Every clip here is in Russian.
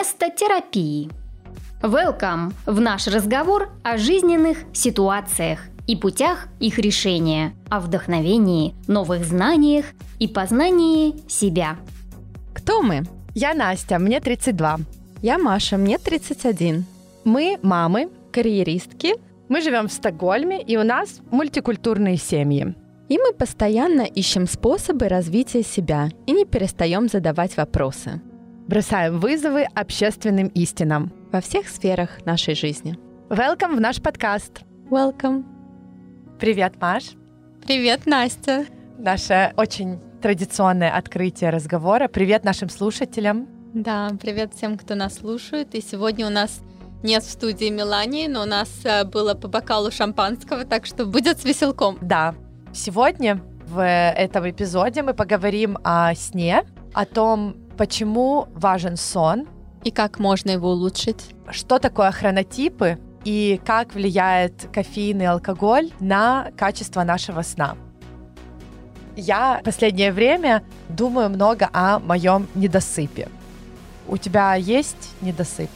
Место терапии. Welcome в наш разговор о жизненных ситуациях и путях их решения, о вдохновении, новых знаниях и познании себя. Кто мы? Я Настя, мне 32. Я Маша, мне 31. Мы мамы, карьеристки. Мы живем в Стокгольме, и у нас мультикультурные семьи. И мы постоянно ищем способы развития себя и не перестаем задавать вопросы. Бросаем вызовы общественным истинам. Во всех сферах нашей жизни. Welcome в наш подкаст. Welcome. Привет, Маш. Привет, Настя. Наше очень традиционное открытие разговора. Привет нашим слушателям. Да, привет всем, кто нас слушает. И сегодня у нас нет в студии Мелании, но у нас э, было по бокалу шампанского, так что будет с веселком. Да, Сегодня в этом эпизоде мы поговорим о сне, о том, почему важен сон. И как можно его улучшить. Что такое хронотипы и как влияет кофеин и алкоголь на качество нашего сна. Я в последнее время думаю много о моем недосыпе. У тебя есть недосып?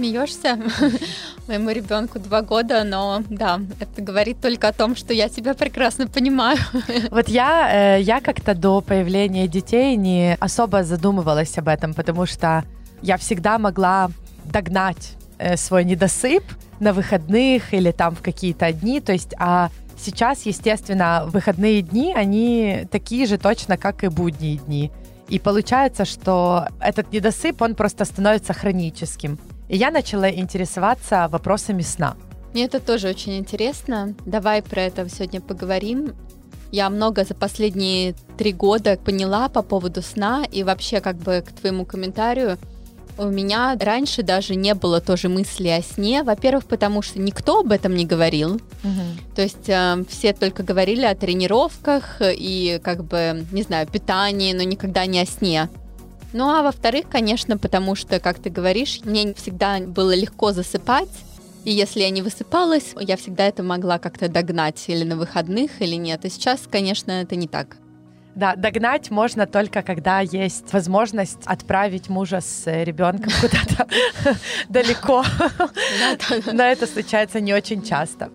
Смеешься? Моему ребенку два года, но да, это говорит только о том, что я тебя прекрасно понимаю. Вот я, э, я как-то до появления детей не особо задумывалась об этом, потому что я всегда могла догнать э, свой недосып на выходных или там в какие-то дни, то есть, а сейчас, естественно, выходные дни, они такие же точно, как и будние дни. И получается, что этот недосып, он просто становится хроническим. И я начала интересоваться вопросами сна. Мне это тоже очень интересно. Давай про это сегодня поговорим. Я много за последние три года поняла по поводу сна и вообще как бы к твоему комментарию. У меня раньше даже не было тоже мысли о сне. Во-первых, потому что никто об этом не говорил. Угу. То есть э, все только говорили о тренировках и как бы, не знаю, питании, но никогда не о сне. Ну а во-вторых, конечно, потому что, как ты говоришь, мне всегда было легко засыпать. И если я не высыпалась, я всегда это могла как-то догнать или на выходных, или нет. И сейчас, конечно, это не так. Да, догнать можно только, когда есть возможность отправить мужа с ребенком куда-то далеко. Но это случается не очень часто.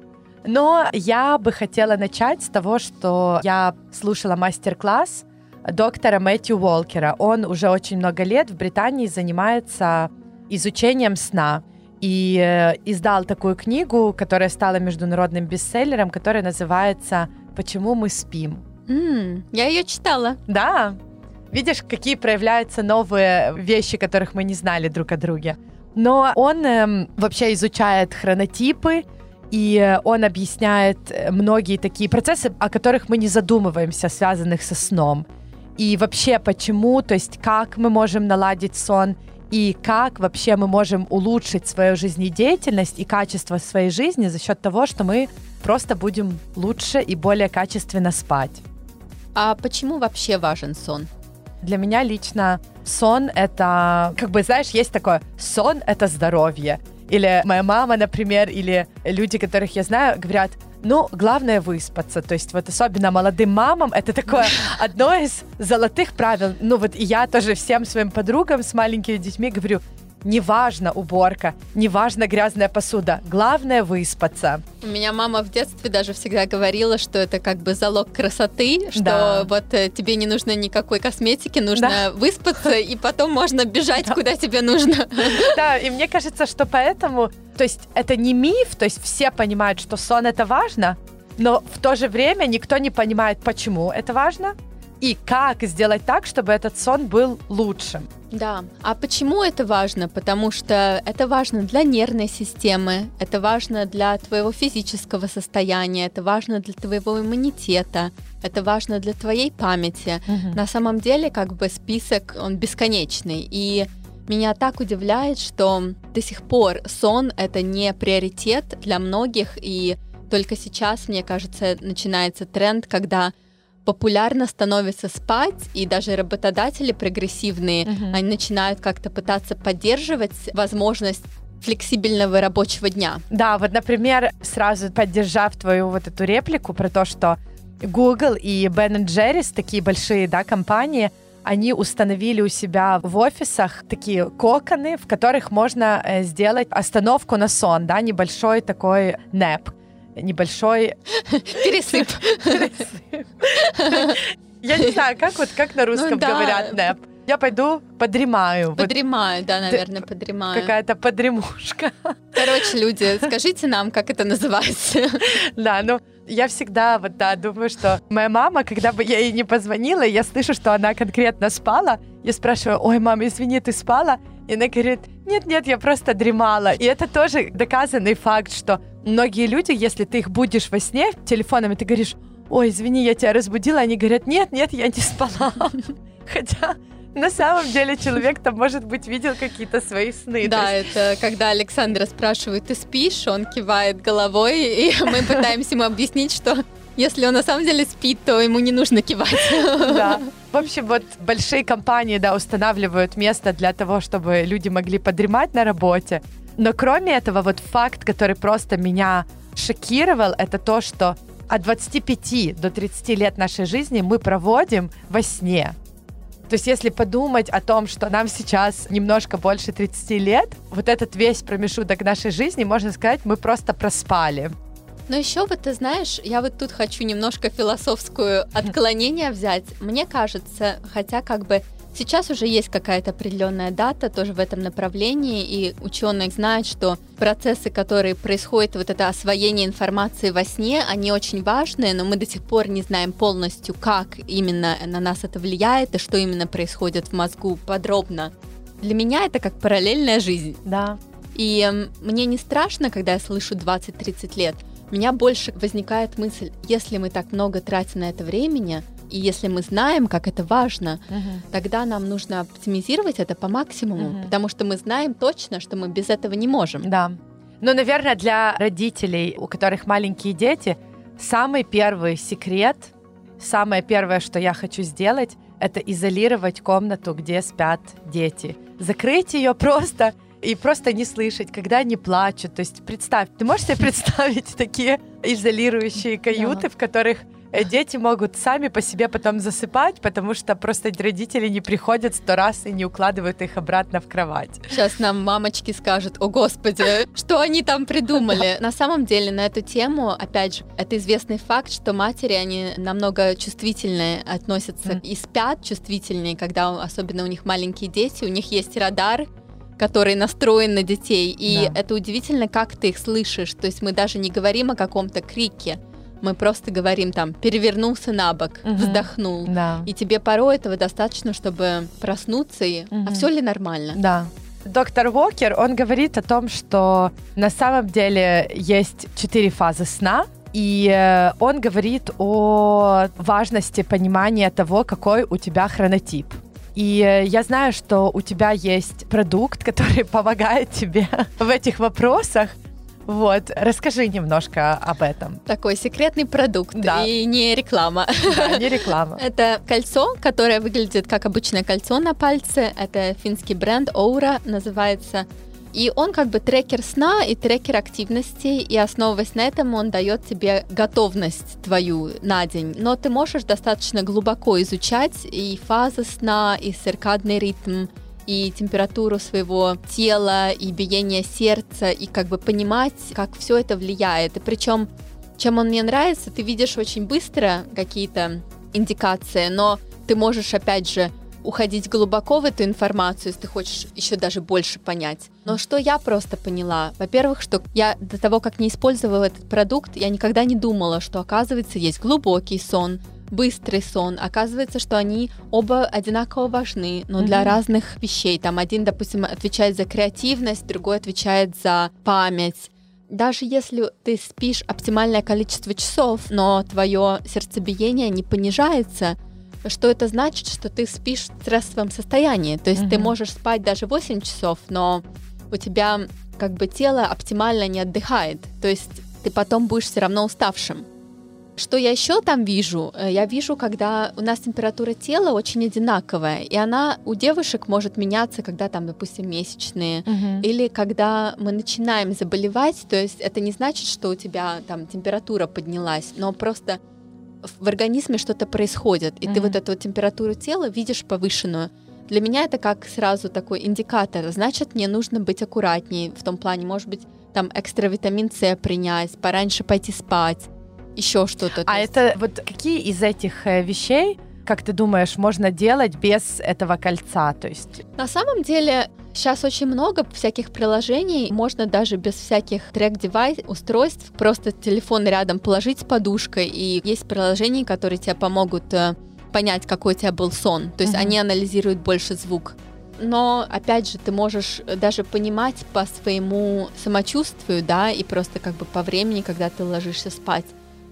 Но я бы хотела начать с того, что я слушала мастер-класс доктора Мэтью Уолкера. Он уже очень много лет в Британии занимается изучением сна и э, издал такую книгу, которая стала международным бестселлером, которая называется «Почему мы спим?». Mm, я ее читала. Да. Видишь, какие проявляются новые вещи, которых мы не знали друг о друге. Но он эм, вообще изучает хронотипы, и он объясняет многие такие процессы, о которых мы не задумываемся, связанных со сном и вообще почему, то есть как мы можем наладить сон, и как вообще мы можем улучшить свою жизнедеятельность и качество своей жизни за счет того, что мы просто будем лучше и более качественно спать. А почему вообще важен сон? Для меня лично сон — это, как бы, знаешь, есть такое, сон — это здоровье. Или моя мама, например, или люди, которых я знаю, говорят, ну, главное выспаться. То есть вот особенно молодым мамам это такое одно из золотых правил. Ну вот и я тоже всем своим подругам с маленькими детьми говорю, неважно уборка, неважно грязная посуда, главное выспаться. У меня мама в детстве даже всегда говорила, что это как бы залог красоты, что да. вот э, тебе не нужно никакой косметики, нужно да. выспаться, и потом можно бежать, да. куда тебе нужно. Да, и мне кажется, что поэтому, то есть это не миф, то есть все понимают, что сон это важно, но в то же время никто не понимает, почему это важно и как сделать так, чтобы этот сон был лучшим. Да. А почему это важно? Потому что это важно для нервной системы, это важно для твоего физического состояния, это важно для твоего иммунитета, это важно для твоей памяти. Угу. На самом деле, как бы список, он бесконечный. И меня так удивляет, что до сих пор сон это не приоритет для многих, и только сейчас, мне кажется, начинается тренд, когда популярно становится спать, и даже работодатели прогрессивные, uh-huh. они начинают как-то пытаться поддерживать возможность флексибельного рабочего дня. Да, вот, например, сразу поддержав твою вот эту реплику про то, что Google и Ben Jerry's, такие большие, да, компании, они установили у себя в офисах такие коконы, в которых можно э, сделать остановку на сон, да, небольшой такой нэп небольшой пересып. Я не знаю, как вот как на русском ну говорят нэп. Я пойду подремаю. Подремаю, вот. да, наверное, подремаю. Какая-то подремушка. Короче, люди, скажите нам, как это называется. Да, ну, я всегда вот да, думаю, что моя мама, когда бы я ей не позвонила, я слышу, что она конкретно спала, я спрашиваю, ой, мама, извини, ты спала? И она говорит, нет-нет, я просто дремала. И это тоже доказанный факт, что многие люди, если ты их будешь во сне телефоном, и ты говоришь, ой, извини, я тебя разбудила, они говорят, нет-нет, я не спала. Хотя на самом деле человек там, может быть, видел какие-то свои сны. Да, это когда Александра спрашивает, ты спишь, он кивает головой, и мы пытаемся ему объяснить, что если он на самом деле спит, то ему не нужно кивать. Да. В общем, вот большие компании, да, устанавливают место для того, чтобы люди могли подремать на работе. Но кроме этого, вот факт, который просто меня шокировал, это то, что от 25 до 30 лет нашей жизни мы проводим во сне. То есть если подумать о том, что нам сейчас немножко больше 30 лет, вот этот весь промежуток нашей жизни, можно сказать, мы просто проспали. Но еще вот ты знаешь, я вот тут хочу немножко философскую отклонение взять. Мне кажется, хотя как бы Сейчас уже есть какая-то определенная дата тоже в этом направлении, и ученые знают, что процессы, которые происходят, вот это освоение информации во сне, они очень важные, но мы до сих пор не знаем полностью, как именно на нас это влияет и что именно происходит в мозгу подробно. Для меня это как параллельная жизнь. Да. И мне не страшно, когда я слышу 20-30 лет. У меня больше возникает мысль, если мы так много тратим на это времени, и если мы знаем, как это важно, uh-huh. тогда нам нужно оптимизировать это по максимуму, uh-huh. потому что мы знаем точно, что мы без этого не можем. Да. Но, наверное, для родителей, у которых маленькие дети, самый первый секрет, самое первое, что я хочу сделать, это изолировать комнату, где спят дети. Закрыть ее просто и просто не слышать, когда они плачут. То есть представь, ты можешь себе представить такие изолирующие каюты, в которых дети могут сами по себе потом засыпать, потому что просто родители не приходят сто раз и не укладывают их обратно в кровать. Сейчас нам мамочки скажут, о господи, что они там придумали. На самом деле на эту тему, опять же, это известный факт, что матери, они намного чувствительнее относятся и спят чувствительнее, когда особенно у них маленькие дети, у них есть радар, который настроен на детей. И да. это удивительно, как ты их слышишь. То есть мы даже не говорим о каком-то крике мы просто говорим там перевернулся на бок, угу. вздохнул. Да. И тебе порой этого достаточно, чтобы проснуться и угу. а все ли нормально? Да. Доктор Уокер, он говорит о том, что на самом деле есть четыре фазы сна, и э, он говорит о важности понимания того, какой у тебя хронотип. И э, я знаю, что у тебя есть продукт, который помогает тебе в этих вопросах. Вот, расскажи немножко об этом. Такой секретный продукт да. и не реклама. Да, не реклама. Это кольцо, которое выглядит как обычное кольцо на пальце. Это финский бренд Оура называется. И он как бы трекер сна и трекер активности, и основываясь на этом, он дает тебе готовность твою на день. Но ты можешь достаточно глубоко изучать и фазы сна, и циркадный ритм, и температуру своего тела, и биение сердца, и как бы понимать, как все это влияет. И причем, чем он мне нравится, ты видишь очень быстро какие-то индикации, но ты можешь, опять же, уходить глубоко в эту информацию, если ты хочешь еще даже больше понять. Но что я просто поняла? Во-первых, что я до того, как не использовала этот продукт, я никогда не думала, что, оказывается, есть глубокий сон, быстрый сон. Оказывается, что они оба одинаково важны, но mm-hmm. для разных вещей. Там один, допустим, отвечает за креативность, другой отвечает за память. Даже если ты спишь оптимальное количество часов, но твое сердцебиение не понижается, что это значит, что ты спишь в стрессовом состоянии. То есть mm-hmm. ты можешь спать даже 8 часов, но у тебя как бы тело оптимально не отдыхает. То есть ты потом будешь все равно уставшим. Что я еще там вижу? Э, я вижу, когда у нас температура тела очень одинаковая, и она у девушек может меняться, когда там, допустим, месячные, угу. или когда мы начинаем заболевать. То есть это не значит, что у тебя там температура поднялась, но просто в организме что-то происходит, и mm-hmm. ты вот эту температуру тела видишь повышенную. Для меня это как сразу такой индикатор. Значит, мне нужно быть аккуратнее в том плане, может быть, там экстра витамин С принять, пораньше пойти спать, еще что-то. А есть... это вот какие из этих э, вещей, как ты думаешь, можно делать без этого кольца? То есть... На самом деле сейчас очень много всяких приложений, можно даже без всяких трек-девайс, устройств, просто телефон рядом положить с подушкой, и есть приложения, которые тебе помогут э, понять, какой у тебя был сон. То есть mm-hmm. они анализируют больше звук. Но, опять же, ты можешь даже понимать по своему самочувствию, да, и просто как бы по времени, когда ты ложишься спать.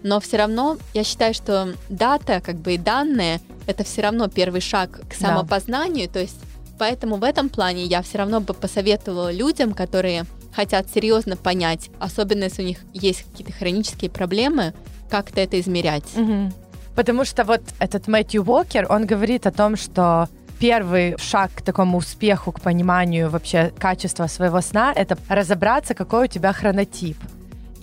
Но все равно я считаю, что дата, как бы и данные, это все равно первый шаг к самопознанию. Да. То есть, поэтому в этом плане я все равно бы посоветовала людям, которые хотят серьезно понять, особенно если у них есть какие-то хронические проблемы, как-то это измерять. Угу. Потому что вот этот Мэтью Уокер, он говорит о том, что первый шаг к такому успеху, к пониманию вообще качества своего сна, это разобраться, какой у тебя хронотип.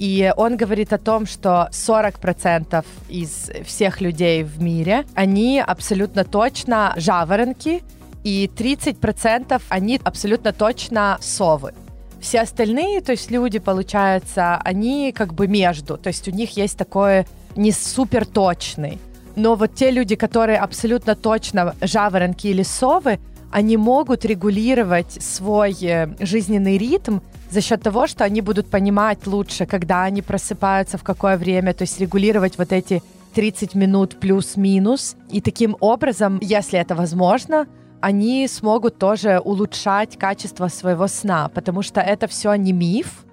И он говорит о том, что 40% из всех людей в мире, они абсолютно точно жаворонки, и 30% они абсолютно точно совы. Все остальные, то есть люди, получается, они как бы между, то есть у них есть такое не супер точный. Но вот те люди, которые абсолютно точно жаворонки или совы, они могут регулировать свой э, жизненный ритм за счет того, что они будут понимать лучше, когда они просыпаются, в какое время, то есть регулировать вот эти 30 минут плюс-минус. И таким образом, если это возможно, они смогут тоже улучшать качество своего сна, потому что это все не миф,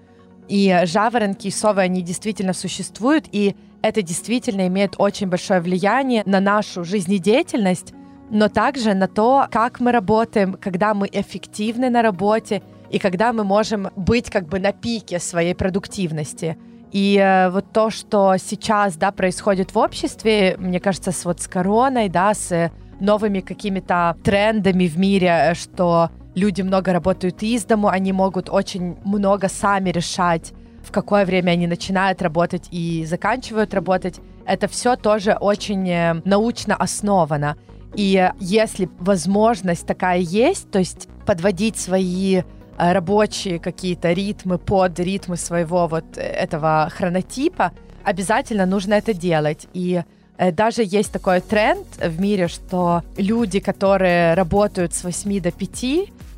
и жаворонки и совы, они действительно существуют, и это действительно имеет очень большое влияние на нашу жизнедеятельность, но также на то, как мы работаем, когда мы эффективны на работе и когда мы можем быть как бы на пике своей продуктивности. И э, вот то, что сейчас, да, происходит в обществе, мне кажется, с вот с короной, да, с новыми какими-то трендами в мире, что люди много работают из дому, они могут очень много сами решать, в какое время они начинают работать и заканчивают работать. Это все тоже очень э, научно основано. И если возможность такая есть, то есть подводить свои э, рабочие какие-то ритмы под ритмы своего вот этого хронотипа, обязательно нужно это делать. И э, даже есть такой тренд в мире, что люди, которые работают с 8 до 5,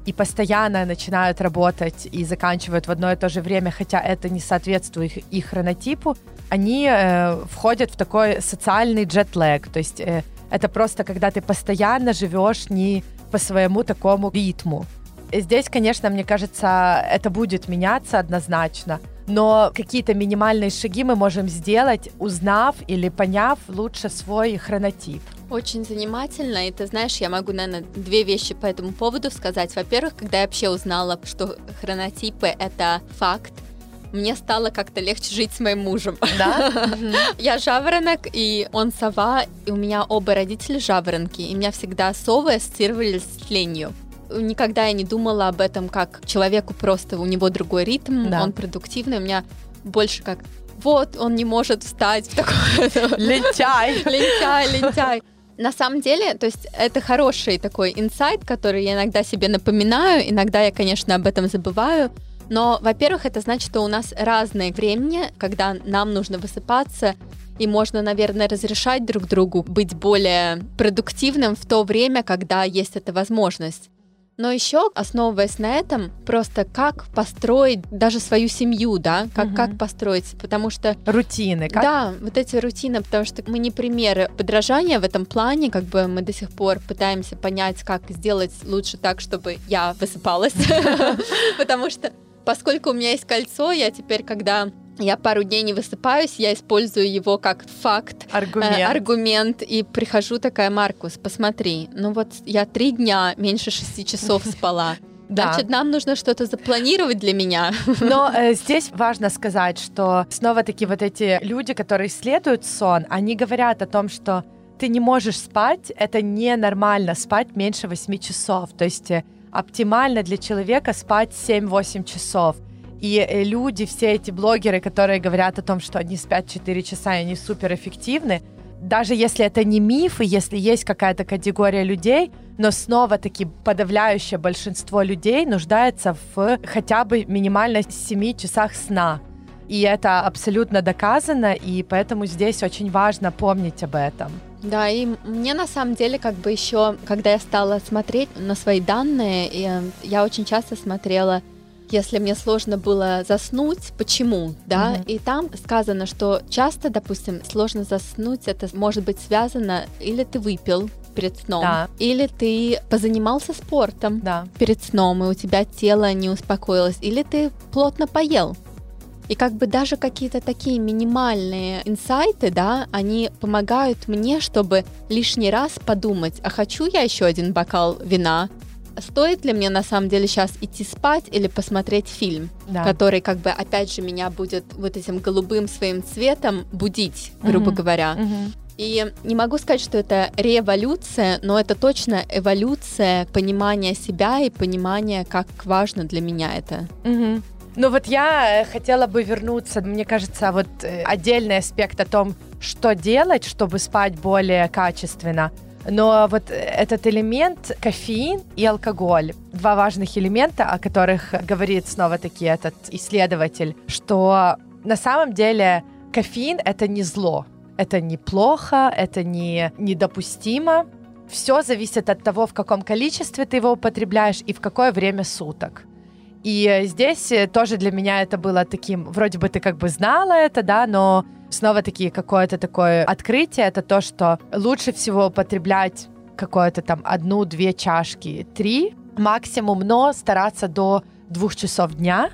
и постоянно начинают работать и заканчивают в одно и то же время, хотя это не соответствует их, их хронотипу, они э, входят в такой социальный джетлэг. То есть э, это просто когда ты постоянно живешь не по своему такому ритму. Здесь, конечно, мне кажется, это будет меняться однозначно, но какие-то минимальные шаги мы можем сделать, узнав или поняв лучше свой хронотип. Очень занимательно, и ты знаешь, я могу, наверное, две вещи по этому поводу сказать. Во-первых, когда я вообще узнала, что хронотипы — это факт, мне стало как-то легче жить с моим мужем. Да? Я жаворонок, и он сова, и у меня оба родители жаворонки, и меня всегда совы ассоциировали с тленью. Никогда я не думала об этом как человеку просто, у него другой ритм, да. он продуктивный, у меня больше как вот, он не может встать в такой... Лентяй. Лентяй, лентяй. На самом деле, то есть это хороший такой инсайт, который я иногда себе напоминаю, иногда я, конечно, об этом забываю, но, во-первых, это значит, что у нас разное времени, когда нам нужно высыпаться, и можно, наверное, разрешать друг другу быть более продуктивным в то время, когда есть эта возможность. Но еще, основываясь на этом, просто как построить даже свою семью, да, как, угу. как построить, потому что... Рутины, как? Да, вот эти рутины, потому что мы не примеры подражания в этом плане, как бы мы до сих пор пытаемся понять, как сделать лучше так, чтобы я высыпалась, потому что поскольку у меня есть кольцо, я теперь, когда я пару дней не высыпаюсь, я использую его как факт, аргумент, э, аргумент и прихожу такая, Маркус, посмотри, ну вот я три дня меньше шести часов спала. Да. Значит, нам нужно что-то запланировать для меня. Но э, здесь важно сказать, что снова-таки вот эти люди, которые исследуют сон, они говорят о том, что ты не можешь спать, это ненормально спать меньше 8 часов. То есть э, оптимально для человека спать 7-8 часов. И э, люди, все эти блогеры, которые говорят о том, что они спят 4 часа и они суперэффективны, даже если это не миф, и если есть какая-то категория людей, но снова-таки подавляющее большинство людей нуждается в хотя бы минимально 7 часах сна. И это абсолютно доказано, и поэтому здесь очень важно помнить об этом. Да, и мне на самом деле как бы еще, когда я стала смотреть на свои данные, я очень часто смотрела если мне сложно было заснуть, почему, да, mm-hmm. и там сказано, что часто, допустим, сложно заснуть, это может быть связано, или ты выпил перед сном, да. или ты позанимался спортом да. перед сном, и у тебя тело не успокоилось, или ты плотно поел, и как бы даже какие-то такие минимальные инсайты, да, они помогают мне, чтобы лишний раз подумать, а хочу я еще один бокал вина, стоит ли мне на самом деле сейчас идти спать или посмотреть фильм, да. который как бы опять же меня будет вот этим голубым своим цветом будить, грубо угу. говоря. Угу. И не могу сказать, что это революция, но это точно эволюция понимания себя и понимания, как важно для меня это. Угу. Ну вот я э, хотела бы вернуться, мне кажется, вот э, отдельный аспект о том, что делать, чтобы спать более качественно. Но вот этот элемент кофеин и алкоголь, два важных элемента, о которых говорит снова-таки этот исследователь, что на самом деле кофеин это не зло, это не плохо, это не недопустимо. Все зависит от того, в каком количестве ты его употребляешь и в какое время суток. И здесь э, тоже для меня это было таким, вроде бы ты как бы знала это, да, но снова-таки какое-то такое открытие, это то, что лучше всего употреблять какое-то там одну-две чашки, три максимум, но стараться до двух часов дня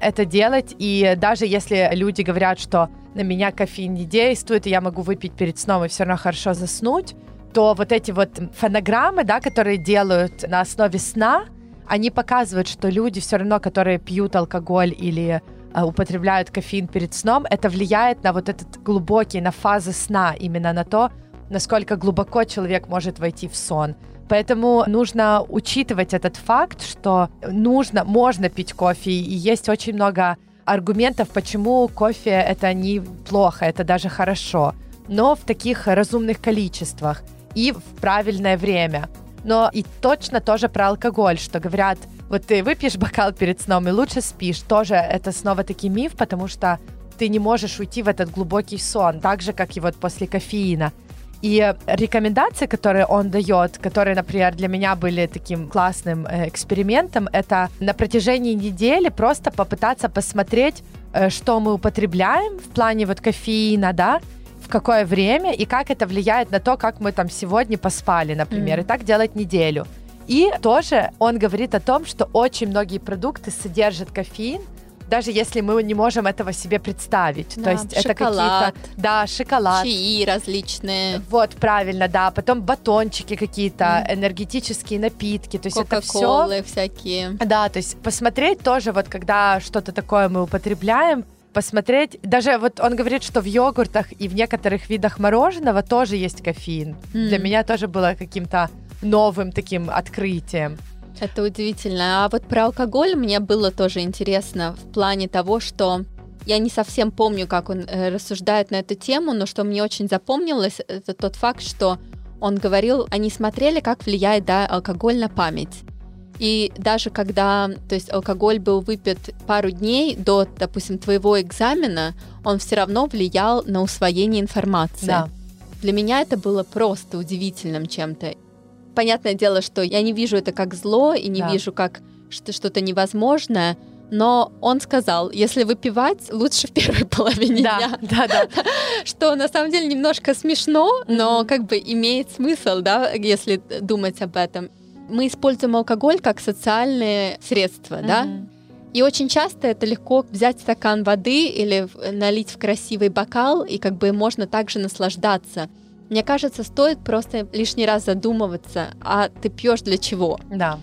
это делать. И даже если люди говорят, что на меня кофеин не действует, и я могу выпить перед сном и все равно хорошо заснуть, то вот эти вот фонограммы, да, которые делают на основе сна, они показывают, что люди все равно, которые пьют алкоголь или э, употребляют кофеин перед сном, это влияет на вот этот глубокий, на фазы сна, именно на то, насколько глубоко человек может войти в сон. Поэтому нужно учитывать этот факт, что нужно, можно пить кофе, и есть очень много аргументов, почему кофе это не плохо, это даже хорошо, но в таких разумных количествах и в правильное время но и точно тоже про алкоголь, что говорят, вот ты выпьешь бокал перед сном и лучше спишь. Тоже это снова таки миф, потому что ты не можешь уйти в этот глубокий сон, так же, как и вот после кофеина. И рекомендации, которые он дает, которые, например, для меня были таким классным э, экспериментом, это на протяжении недели просто попытаться посмотреть, э, что мы употребляем в плане вот кофеина, да, в какое время и как это влияет на то, как мы там сегодня поспали, например. Mm. И так делать неделю. И тоже он говорит о том, что очень многие продукты содержат кофеин, даже если мы не можем этого себе представить. Да, То есть шоколад, это какие-то... Да, шоколад. Чаи различные. Вот, правильно, да. Потом батончики какие-то, mm. энергетические напитки. То есть это все... всякие. Да, то есть посмотреть тоже, вот когда что-то такое мы употребляем, посмотреть. Даже вот он говорит, что в йогуртах и в некоторых видах мороженого тоже есть кофеин. Mm. Для меня тоже было каким-то новым таким открытием. Это удивительно. А вот про алкоголь мне было тоже интересно в плане того, что я не совсем помню, как он э, рассуждает на эту тему, но что мне очень запомнилось, это тот факт, что он говорил, они смотрели, как влияет да, алкоголь на память. И даже когда, то есть алкоголь был выпит пару дней до, допустим, твоего экзамена, он все равно влиял на усвоение информации. Да. Для меня это было просто удивительным чем-то. Понятное дело, что я не вижу это как зло и не да. вижу как что-то невозможное, но он сказал, если выпивать, лучше в первой половине да, дня. Да, да. Что на самом деле немножко смешно, но как бы имеет смысл, да, если думать об этом мы используем алкоголь как социальное средство, mm-hmm. да? И очень часто это легко взять стакан воды или налить в красивый бокал, и как бы можно также наслаждаться. Мне кажется, стоит просто лишний раз задумываться, а ты пьешь для чего? Да.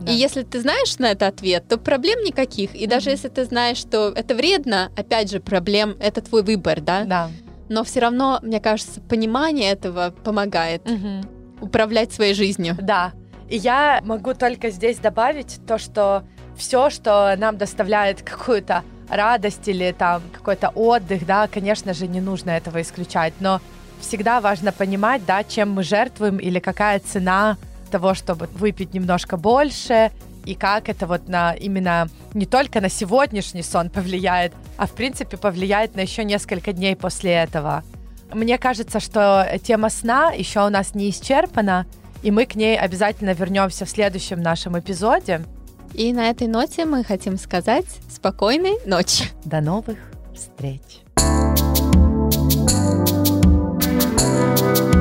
Да. И если ты знаешь на это ответ, то проблем никаких. И mm-hmm. даже если ты знаешь, что это вредно, опять же, проблем это твой выбор, да? Да. Но все равно, мне кажется, понимание этого помогает mm-hmm. управлять своей жизнью. Да. И я могу только здесь добавить то, что все, что нам доставляет какую-то радость или там какой-то отдых, да, конечно же, не нужно этого исключать, но всегда важно понимать, да, чем мы жертвуем или какая цена того, чтобы выпить немножко больше, и как это вот на именно не только на сегодняшний сон повлияет, а в принципе повлияет на еще несколько дней после этого. Мне кажется, что тема сна еще у нас не исчерпана, и мы к ней обязательно вернемся в следующем нашем эпизоде. И на этой ноте мы хотим сказать спокойной ночи. До новых встреч. thank you